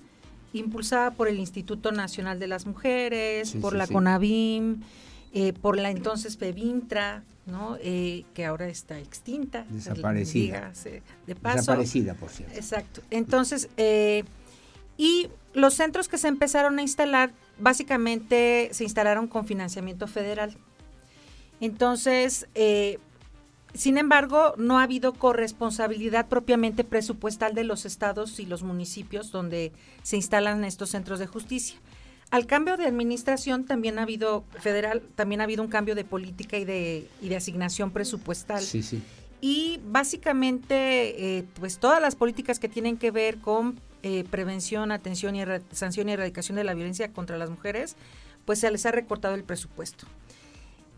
impulsada por el Instituto Nacional de las Mujeres, por la CONAVIM, eh, por la entonces PEVINTRA, ¿no? Eh, que ahora está extinta. Desaparecida. de paso. Desaparecida, por cierto. Exacto. Entonces, eh, y los centros que se empezaron a instalar, básicamente se instalaron con financiamiento federal. Entonces, sin embargo, no ha habido corresponsabilidad propiamente presupuestal de los estados y los municipios donde se instalan estos centros de justicia. Al cambio de administración también ha habido federal, también ha habido un cambio de política y de, y de asignación presupuestal. Sí, sí. Y básicamente, eh, pues todas las políticas que tienen que ver con eh, prevención, atención y sanción y erradicación de la violencia contra las mujeres, pues se les ha recortado el presupuesto.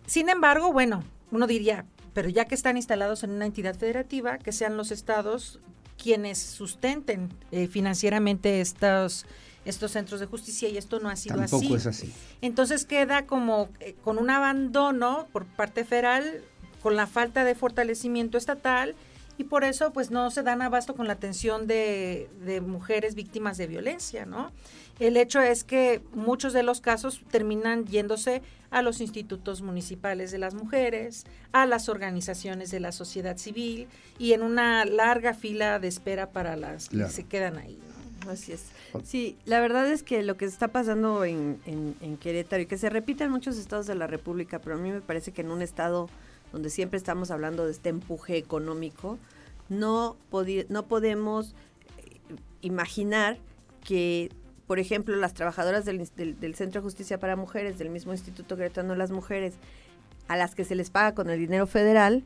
Sin embargo, bueno, uno diría, pero ya que están instalados en una entidad federativa, que sean los estados quienes sustenten eh, financieramente estos, estos centros de justicia y esto no ha sido así. Tampoco es así. Entonces queda como eh, con un abandono por parte federal, con la falta de fortalecimiento estatal y por eso pues no se dan abasto con la atención de, de mujeres víctimas de violencia, ¿no? El hecho es que muchos de los casos terminan yéndose a los institutos municipales de las mujeres, a las organizaciones de la sociedad civil y en una larga fila de espera para las que se quedan ahí. Así es. Sí, la verdad es que lo que está pasando en, en, Querétaro y que se repite en muchos estados de la República, pero a mí me parece que en un estado donde siempre estamos hablando de este empuje económico, no, no podemos eh, imaginar que por ejemplo, las trabajadoras del, Centro de Justicia para Mujeres, del mismo Instituto Querétaro de las Mujeres, a las que se les paga con el dinero federal,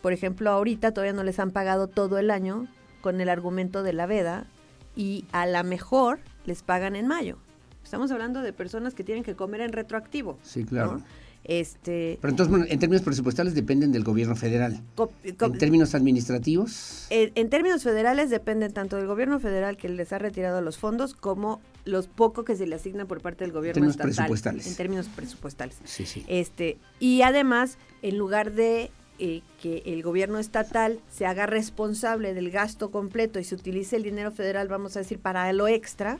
por ejemplo, ahorita todavía no les han pagado todo el año con el argumento de la veda y a la mejor les pagan en mayo. Estamos hablando de personas que tienen que comer en retroactivo. Sí, claro. Este, Pero entonces, en términos presupuestales dependen del gobierno federal. ¿En términos administrativos? En, términos federales dependen tanto del gobierno federal que les ha retirado los fondos como los poco que se le asigna por parte del gobierno en estatal. Presupuestales. En términos presupuestales. Sí, sí. Este, y además, en lugar de eh, que el gobierno estatal se haga responsable del gasto completo y se utilice el dinero federal, vamos a decir, para lo extra,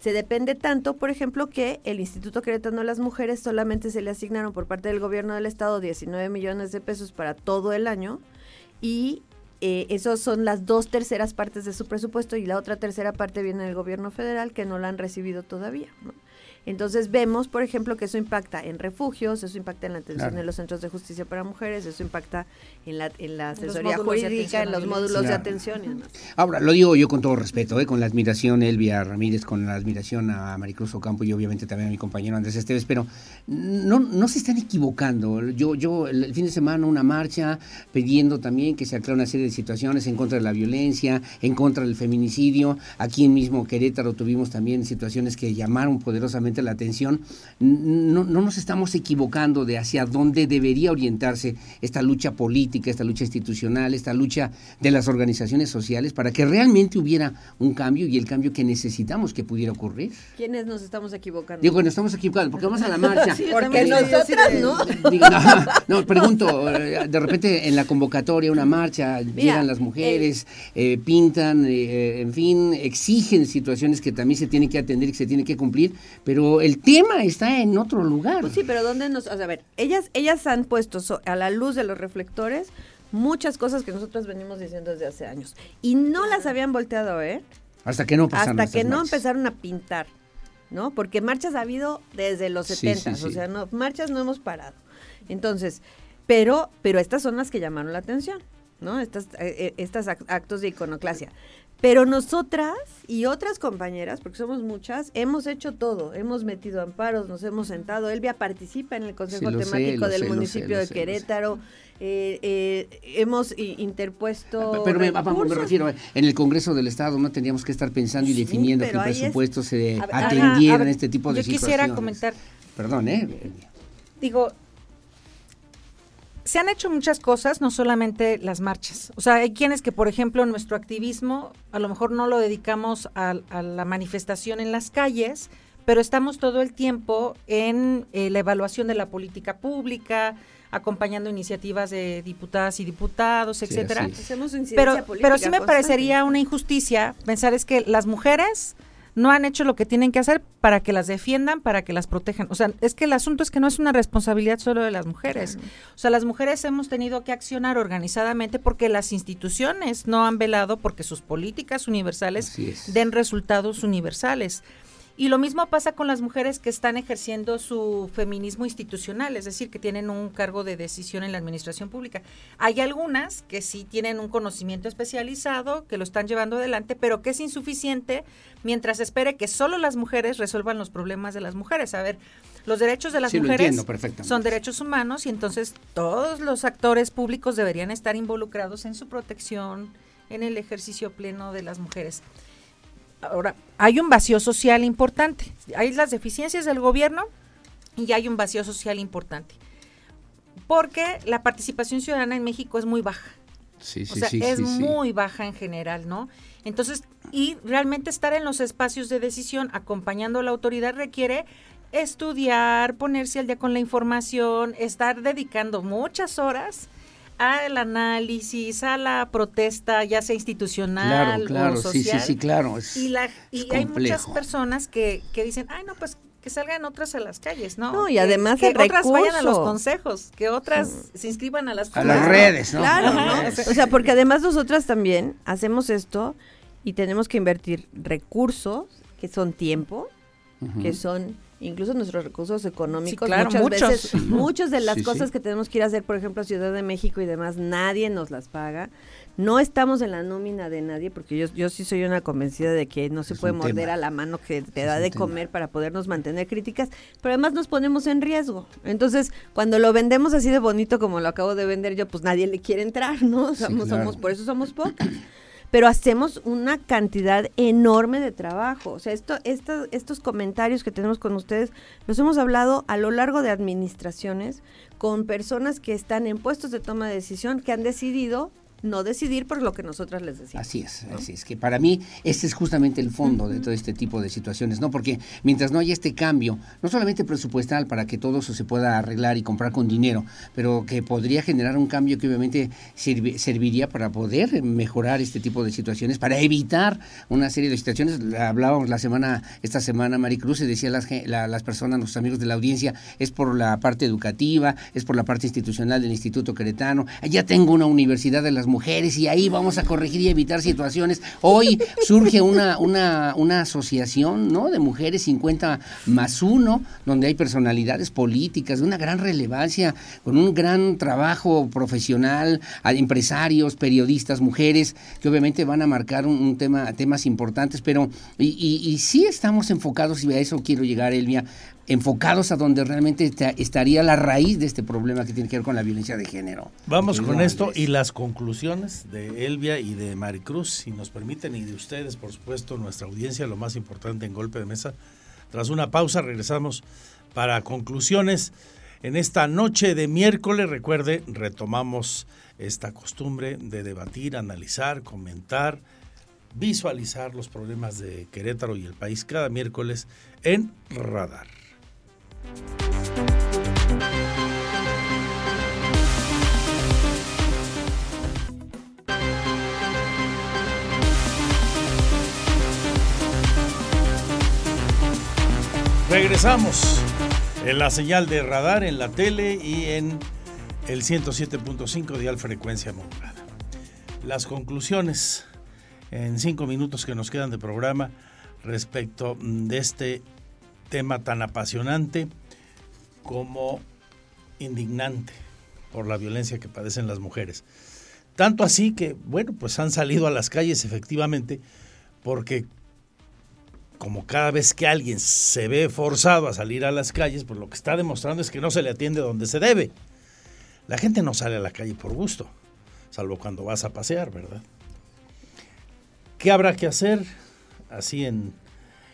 se depende tanto, por ejemplo, que el Instituto Querétaro de las Mujeres solamente se le asignaron por parte del gobierno del estado 19 millones de pesos para todo el año y eh, esos son las dos terceras partes de su presupuesto y la otra tercera parte viene del gobierno federal que no la han recibido todavía. ¿no? Entonces vemos, por ejemplo, que eso impacta en refugios, eso impacta en la atención de los centros de justicia para mujeres, eso impacta en la, en la asesoría jurídica, en los módulos de atención y demás. Ahora, lo digo yo con todo respeto, ¿eh? con la admiración Elvia Ramírez, con la admiración a Maricruz Ocampo y obviamente también a mi compañero Andrés Esteves, pero no, no se están equivocando. Yo, yo el fin de semana una marcha pidiendo también que se aclare una serie de situaciones en contra de la violencia, en contra del feminicidio. Aquí en mismo Querétaro tuvimos también situaciones que llamaron poderosamente la atención, no, no, nos estamos equivocando de hacia dónde debería orientarse esta lucha política, esta lucha institucional, esta lucha de las organizaciones sociales para que realmente hubiera un cambio y el cambio que necesitamos que pudiera ocurrir. ¿Quiénes nos estamos equivocando? Digo, nos estamos equivocando porque vamos a la marcha. porque nosotras no. no. pregunto, eh, de repente en la convocatoria, una marcha, llegan las mujeres, eh, pintan, eh, en fin, exigen situaciones que también se tienen que atender y que se tienen que cumplir, pero el tema está en otro lugar. Pues sí, pero ¿dónde nos...? O sea, a ver, ellas, ellas han puesto a la luz de los reflectores muchas cosas que nosotros venimos diciendo desde hace años y no las habían volteado a ver. Hasta que no Hasta que no empezaron a pintar, ¿no? Porque marchas ha habido desde los 70, o sea, no, marchas no hemos parado. Entonces, pero, pero estas son las que llamaron la atención, ¿no? Estas, eh, eh, estos actos de iconoclasia. Pero nosotras y otras compañeras, porque somos muchas, hemos hecho todo. Hemos metido amparos, nos hemos sentado. Elvia participa en el Consejo Temático del municipio de Querétaro. Eh, hemos interpuesto. Pero me, me, refiero, en el Congreso del Estado no tendríamos que estar pensando y definiendo que el presupuesto se atendiera en este tipo de situaciones. Yo quisiera comentar. Perdón, ¿eh? Digo, se han hecho muchas cosas, no solamente las marchas. O sea, hay quienes que, por ejemplo, nuestro activismo a lo mejor no lo dedicamos a, la manifestación en las calles, pero estamos todo el tiempo en eh, la evaluación de la política pública, acompañando iniciativas de diputadas y diputados, etcétera. pero, pero sí me parecería una injusticia pensar es que las mujeres no han hecho lo que tienen que hacer para que las defiendan, para que las protejan. O sea, es que el asunto es que no es una responsabilidad solo de las mujeres. O sea, las mujeres hemos tenido que accionar organizadamente porque las instituciones no han velado porque sus políticas universales den resultados universales. Y lo mismo pasa con las mujeres que están ejerciendo su feminismo institucional, es decir, que tienen un cargo de decisión en la administración pública. Hay algunas que sí tienen un conocimiento especializado, que lo están llevando adelante, pero que es insuficiente mientras espere que solo las mujeres resuelvan los problemas de las mujeres. A ver, los derechos de las mujeres son derechos humanos y entonces todos los actores públicos deberían estar involucrados en su protección, en el ejercicio pleno de las mujeres. Ahora, hay un vacío social importante. Hay las deficiencias del gobierno y hay un vacío social importante. Porque la participación ciudadana en México es muy baja. Sí, sí, o sea, es muy baja en general, ¿no? Entonces, y realmente estar en los espacios de decisión acompañando a la autoridad requiere estudiar, ponerse al día con la información, estar dedicando muchas horas al análisis, a la protesta, ya sea institucional claro, o social. Sí, sí, sí, claro. y la, y hay muchas personas que, que dicen, ay, no, pues que salgan otras a las calles, ¿no? No, y además que, otras vayan a los consejos, que otras se inscriban a las a las redes, ¿no? Claro, ¿no? O sea, porque además nosotras también hacemos esto y tenemos que invertir recursos que son tiempo, que son incluso nuestros recursos económicos, muchas veces, muchas de las cosas que tenemos que ir a hacer, por ejemplo, a Ciudad de México y demás, nadie nos las paga. No estamos en la nómina de nadie, porque yo, yo sí soy una convencida de que no se puede morder a la mano que te da de comer para podernos mantener críticas, pero además nos ponemos en riesgo. Entonces, cuando lo vendemos así de bonito como lo acabo de vender yo, pues nadie le quiere entrar, ¿no? Somos, somos, por eso somos pocas pero hacemos una cantidad enorme de trabajo. O sea, esto, estos comentarios que tenemos con ustedes los hemos hablado a lo largo de administraciones con personas que están en puestos de toma de decisión que han decidido no decidir por lo que nosotras les decimos. Así es, así es que para mí este es justamente el fondo de todo este tipo de situaciones, ¿no? Porque mientras no haya este cambio, no solamente presupuestal para que todo eso se pueda arreglar y comprar con dinero, pero que podría generar un cambio que obviamente serviría para poder mejorar este tipo de situaciones, para evitar una serie de situaciones. Hablábamos la semana, esta semana, Maricruz, y decía las, las personas, nuestros amigos de la audiencia, es por la parte educativa, es por la parte institucional del Instituto Queretano. Ya tengo una universidad de las mujeres y ahí vamos a corregir y evitar situaciones. Hoy surge una, una, una asociación ¿no? de mujeres 50 más uno, donde hay personalidades políticas de una gran relevancia, con un gran trabajo profesional, empresarios, periodistas, mujeres, que obviamente van a marcar un, tema, temas importantes, pero y, y, y sí estamos enfocados, y a eso quiero llegar, Elvia, enfocados a donde realmente estaría la raíz de este problema que tiene que ver con la violencia de género. Vamos con esto y las conclusiones de Elvia y de Maricruz, si nos permiten, y de ustedes, por supuesto, nuestra audiencia, lo más importante en golpe de mesa, Tras una pausa regresamos para conclusiones. En esta noche de miércoles, recuerde, retomamos esta costumbre de debatir, analizar, comentar, visualizar los problemas de Querétaro y el país cada miércoles en Radar. Regresamos en la señal de radar, en la tele y en el 107.5 de frecuencia modulada. Las conclusiones en cinco minutos que nos quedan de programa respecto de este tema tan apasionante como indignante por la violencia que padecen las mujeres. Tanto así que, bueno, pues han salido a las calles efectivamente porque como cada vez que alguien se ve forzado a salir a las calles, pues lo que está demostrando es que no se le atiende donde se debe. La gente no sale a la calle por gusto, salvo cuando vas a pasear, ¿verdad? ¿Qué habrá que hacer? Así en,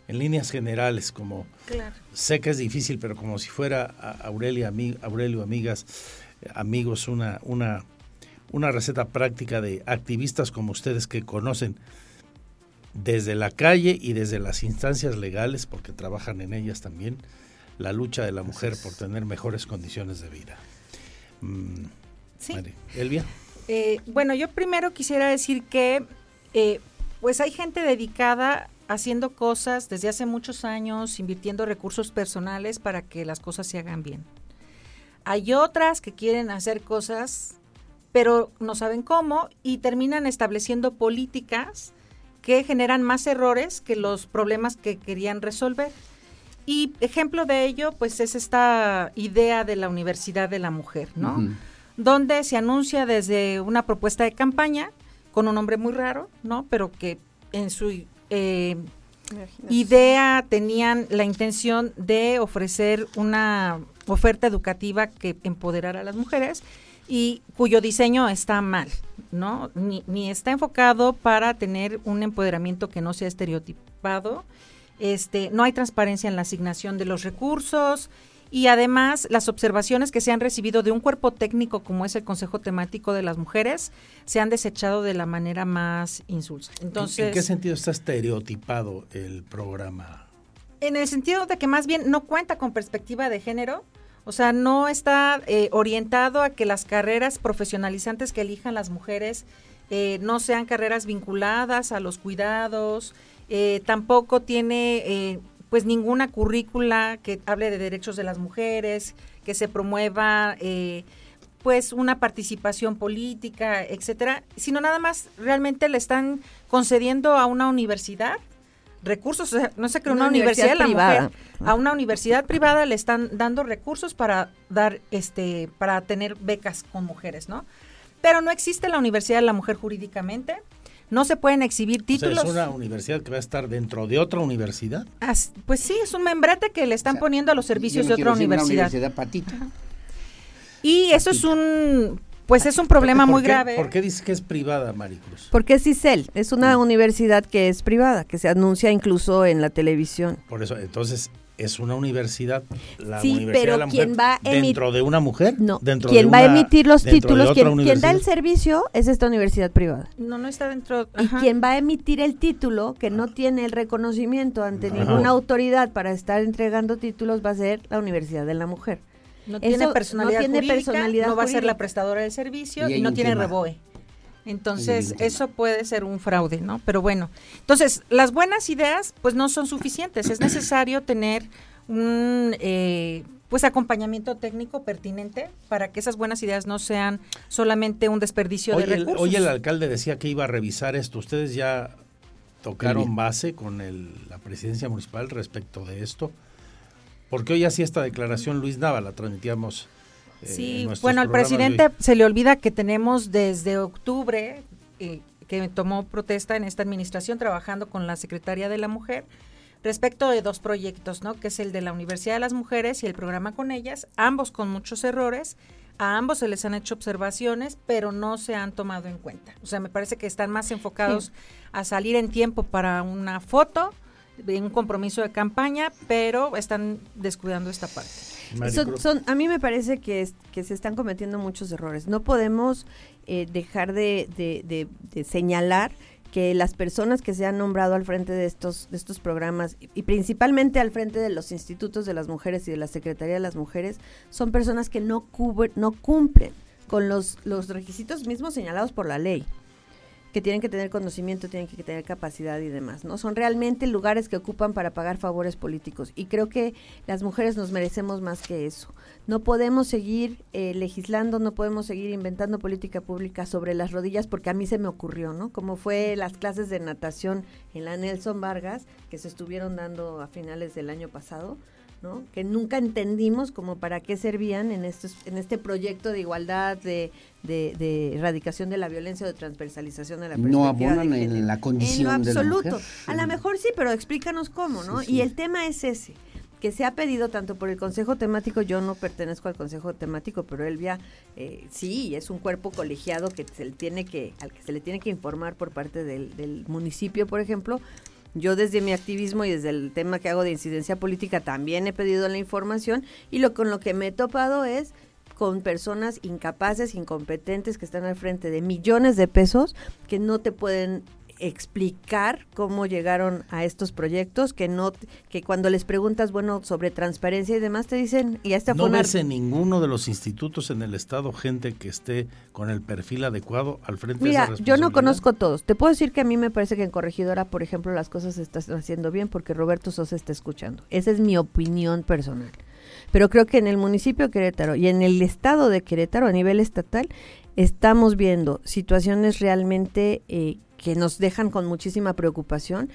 líneas generales, como sé que es difícil, pero como si fuera Aurelia, Aurelio, amigas, amigos, una, una, una receta práctica de activistas como ustedes que conocen desde la calle y desde las instancias legales, porque trabajan en ellas también, la lucha de la mujer por tener mejores condiciones de vida. Mm, sí. Elvia. Eh, bueno, yo primero quisiera decir que eh, pues hay gente dedicada haciendo cosas desde hace muchos años, invirtiendo recursos personales para que las cosas se hagan bien. Hay otras que quieren hacer cosas, pero no saben cómo y terminan estableciendo políticas que generan más errores que los problemas que querían resolver. Y ejemplo de ello, pues es esta idea de la Universidad de la Mujer, ¿no? Donde se anuncia desde una propuesta de campaña con un nombre muy raro, ¿no? Pero que en su eh, idea tenían la intención de ofrecer una oferta educativa que empoderara a las mujeres y cuyo diseño está mal, ¿no? Ni, ni, está enfocado para tener un empoderamiento que no sea estereotipado. Este, no hay transparencia en la asignación de los recursos y además las observaciones que se han recibido de un cuerpo técnico como es el Consejo Temático de las Mujeres se han desechado de la manera más insulsa. Entonces, ¿En qué sentido está estereotipado el programa? En el sentido de que más bien no cuenta con perspectiva de género, o sea, no está eh, orientado a que las carreras profesionalizantes que elijan las mujeres eh, no sean carreras vinculadas a los cuidados, eh, tampoco tiene pues ninguna currícula que hable de derechos de las mujeres, que se promueva pues una participación política, etcétera, sino nada más realmente le están concediendo a una universidad recursos, no sé, que una, universidad, privada. a una universidad privada le están dando recursos para dar, este, para tener becas con mujeres, ¿no? Pero no existe la Universidad de la Mujer jurídicamente, no se pueden exhibir títulos. ¿Es una universidad que va a estar dentro de otra universidad? pues sí, es un membrete que le están poniendo a los servicios de otra universidad. Y eso es un pues es un problema muy grave. ¿Por qué dices que es privada, Maricruz? Porque es ICEL, es una mm. universidad que es privada, que se anuncia incluso en la televisión. Por eso, entonces, es una universidad, la sí, universidad pero de la mujer, va dentro de una mujer, no, dentro quien va a emitir los títulos, quien, da el servicio es esta universidad privada. No, no está dentro. Y quien va a emitir el título, que no tiene el reconocimiento ante ninguna autoridad para estar entregando títulos, va a ser la universidad de la mujer. No tiene personalidad no jurídica, no va a ser la prestadora del servicio y, no tiene reboe. Entonces, eso puede ser un fraude, ¿no? Pero bueno, entonces, las buenas ideas, pues no son suficientes. Es necesario tener un, eh, pues, acompañamiento técnico pertinente para que esas buenas ideas no sean solamente un desperdicio de recursos. hoy el alcalde decía que iba a revisar esto. ¿Ustedes ya tocaron base con la presidencia municipal respecto de esto? Porque hoy hacía esta declaración Luis Nava, la transmitíamos. Eh, sí, bueno, al presidente se le olvida que tenemos desde octubre, eh, que tomó protesta en esta administración trabajando con la Secretaría de la Mujer respecto de dos proyectos, ¿no? Que es el de la Universidad de las Mujeres y el programa con ellas, ambos con muchos errores. A ambos se les han hecho observaciones, pero no se han tomado en cuenta. O sea, me parece que están más enfocados a salir en tiempo para una foto en un compromiso de campaña, pero están descuidando esta parte. Son, a mí me parece que, que se están cometiendo muchos errores. No podemos eh, dejar de, de, señalar que las personas que se han nombrado al frente de estos, de estos programas y, principalmente al frente de los institutos de las mujeres y de la Secretaría de las Mujeres son personas que no, no cumplen con los, los requisitos mismos señalados por la ley que tienen que tener conocimiento, tienen que tener capacidad y demás, ¿no? Son realmente lugares que ocupan para pagar favores políticos y creo que las mujeres nos merecemos más que eso. No podemos seguir eh, legislando, no podemos seguir inventando política pública sobre las rodillas porque a mí se me ocurrió, ¿no? Como fue las clases de natación en la Nelson Vargas que se estuvieron dando a finales del año pasado que nunca entendimos como para qué servían en, estos, en este proyecto de igualdad, de, erradicación de la violencia o de transversalización de la No abonan en la condición en absoluto. A lo mejor sí, pero explícanos cómo, ¿no? Y el tema es ese que se ha pedido tanto por el Consejo Temático, yo no pertenezco al Consejo Temático, pero Elvia eh, sí, es un cuerpo colegiado que se le tiene que, al que se le tiene que informar por parte del, del municipio, por ejemplo, yo desde mi activismo y desde el tema que hago de incidencia política también he pedido la información y lo con lo que me he topado es con personas incapaces, incompetentes que están al frente de millones de pesos que no te pueden explicar cómo llegaron a estos proyectos, que no que cuando les preguntas, bueno, sobre transparencia y demás te dicen y esta no ves en ninguno de los institutos en el estado gente que esté con el perfil adecuado al frente de esa yo no conozco todos. Te puedo decir que a mí me parece que en Corregidora, por ejemplo, las cosas se están haciendo bien porque Roberto Sosa está escuchando. Esa es mi opinión personal. Pero creo que en el municipio de Querétaro y en el estado de Querétaro a nivel estatal estamos viendo situaciones realmente eh, que nos dejan con muchísima preocupación,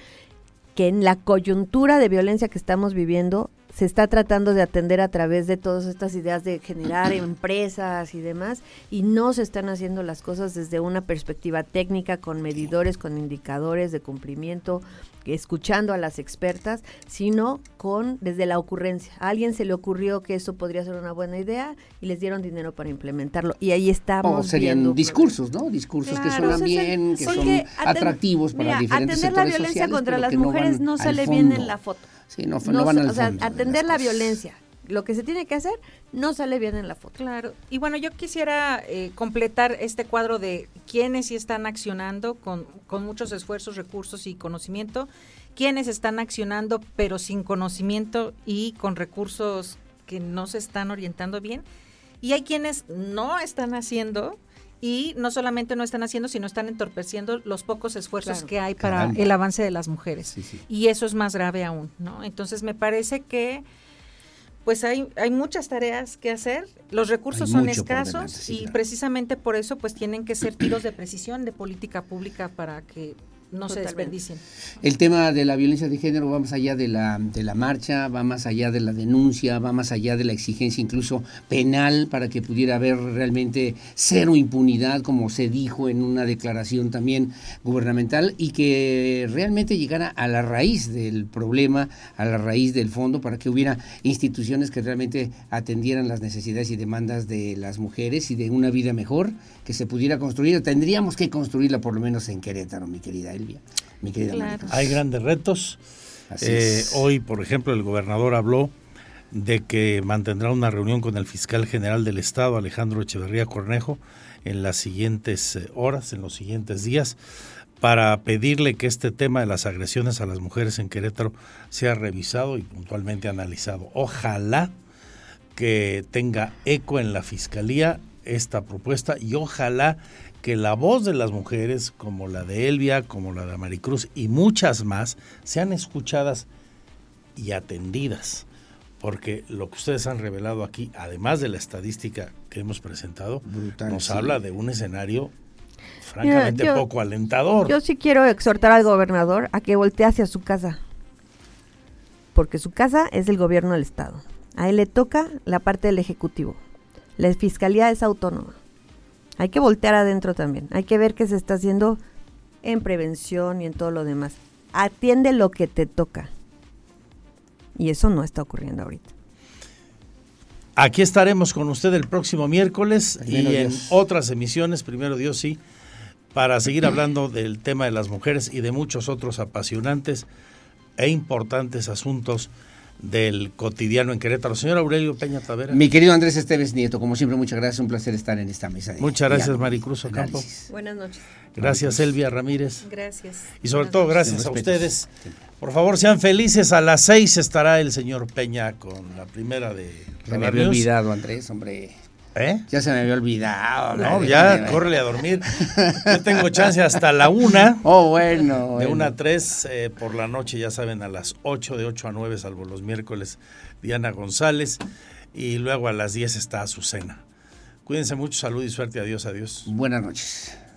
que en la coyuntura de violencia que estamos viviendo se está tratando de atender a través de todas estas ideas de generar empresas y demás, y no se están haciendo las cosas desde una perspectiva técnica, con medidores, con indicadores de cumplimiento, escuchando a las expertas, sino con desde la ocurrencia. A alguien se le ocurrió que eso podría ser una buena idea y les dieron dinero para implementarlo. Y ahí estamos. O serían discursos, ¿no? Discursos que suenan bien, que son atractivos para diferentes atender la violencia contra las mujeres no, sale bien en la foto. Sí, no, no, van al o sea, atender la violencia lo que se tiene que hacer no sale bien en la foto. Claro. Y bueno, yo quisiera eh, completar este cuadro de quienes sí están accionando con, con muchos esfuerzos, recursos y conocimiento, quienes están accionando pero sin conocimiento y con recursos que no se están orientando bien. Y hay quienes no están haciendo y no solamente no están haciendo, sino están entorpeciendo los pocos esfuerzos que hay para el avance de las mujeres. Y eso es más grave aún, ¿no? Entonces me parece que pues hay, hay muchas tareas que hacer, los recursos son escasos y precisamente por eso pues tienen que ser tiros de precisión de política pública para que no se desperdicien. El tema de la violencia de género va más allá de la, de la marcha, va más allá de la denuncia, va más allá de la exigencia incluso penal para que pudiera haber realmente cero impunidad, como se dijo en una declaración también gubernamental, y que realmente llegara a la raíz del problema, a la raíz del fondo, para que hubiera instituciones que realmente atendieran las necesidades y demandas de las mujeres y de una vida mejor que se pudiera construir. Tendríamos que construirla por lo menos en Querétaro, mi querida hay grandes retos. Eh, hoy, por ejemplo, el gobernador habló de que mantendrá una reunión con el fiscal general del Estado, Alejandro Echeverría Cornejo, en las siguientes eh, horas, en los siguientes días, para pedirle que este tema de las agresiones a las mujeres en Querétaro sea revisado y puntualmente analizado. Ojalá que tenga eco en la fiscalía esta propuesta y ojalá que la voz de las mujeres, como la de Elvia, como la de Maricruz y muchas más, sean escuchadas y atendidas. Porque lo que ustedes han revelado aquí, además de la estadística que hemos presentado, nos habla de un escenario francamente poco alentador. Yo sí quiero exhortar al gobernador a que voltee hacia su casa. Porque su casa es el gobierno del Estado. A él le toca la parte del Ejecutivo. La Fiscalía es autónoma. Hay que voltear adentro también. Hay que ver qué se está haciendo en prevención y en todo lo demás. Atiende lo que te toca. Y eso no está ocurriendo ahorita. Aquí estaremos con usted el próximo miércoles y en otras emisiones, primero Dios sí, para seguir hablando del tema de las mujeres y de muchos otros apasionantes e importantes asuntos del cotidiano en Querétaro. Señor Aurelio Peña Tavera. Mi querido Andrés Esteves Nieto, como siempre, muchas gracias. Un placer estar en esta mesa. De muchas gracias, diálogo, Maricruz Ocampo. análisis. Buenas noches. Gracias, Elvia Ramírez. Gracias. Y sobre Buenas todo, gracias a ustedes. Por favor, sean felices. A las seis estará el señor Peña con la primera de Se me había olvidado, Andrés, hombre. ¿Eh? Ya se me había olvidado. No, ya, córrele a dormir. Yo tengo chance hasta la una. Oh, bueno. De una a tres eh, por la noche, ya saben, a las 8, de 8 a 9, salvo los miércoles, Diana González. Y luego a las 10 está Azucena. Cuídense mucho, salud y suerte. Adiós, adiós. Buenas noches.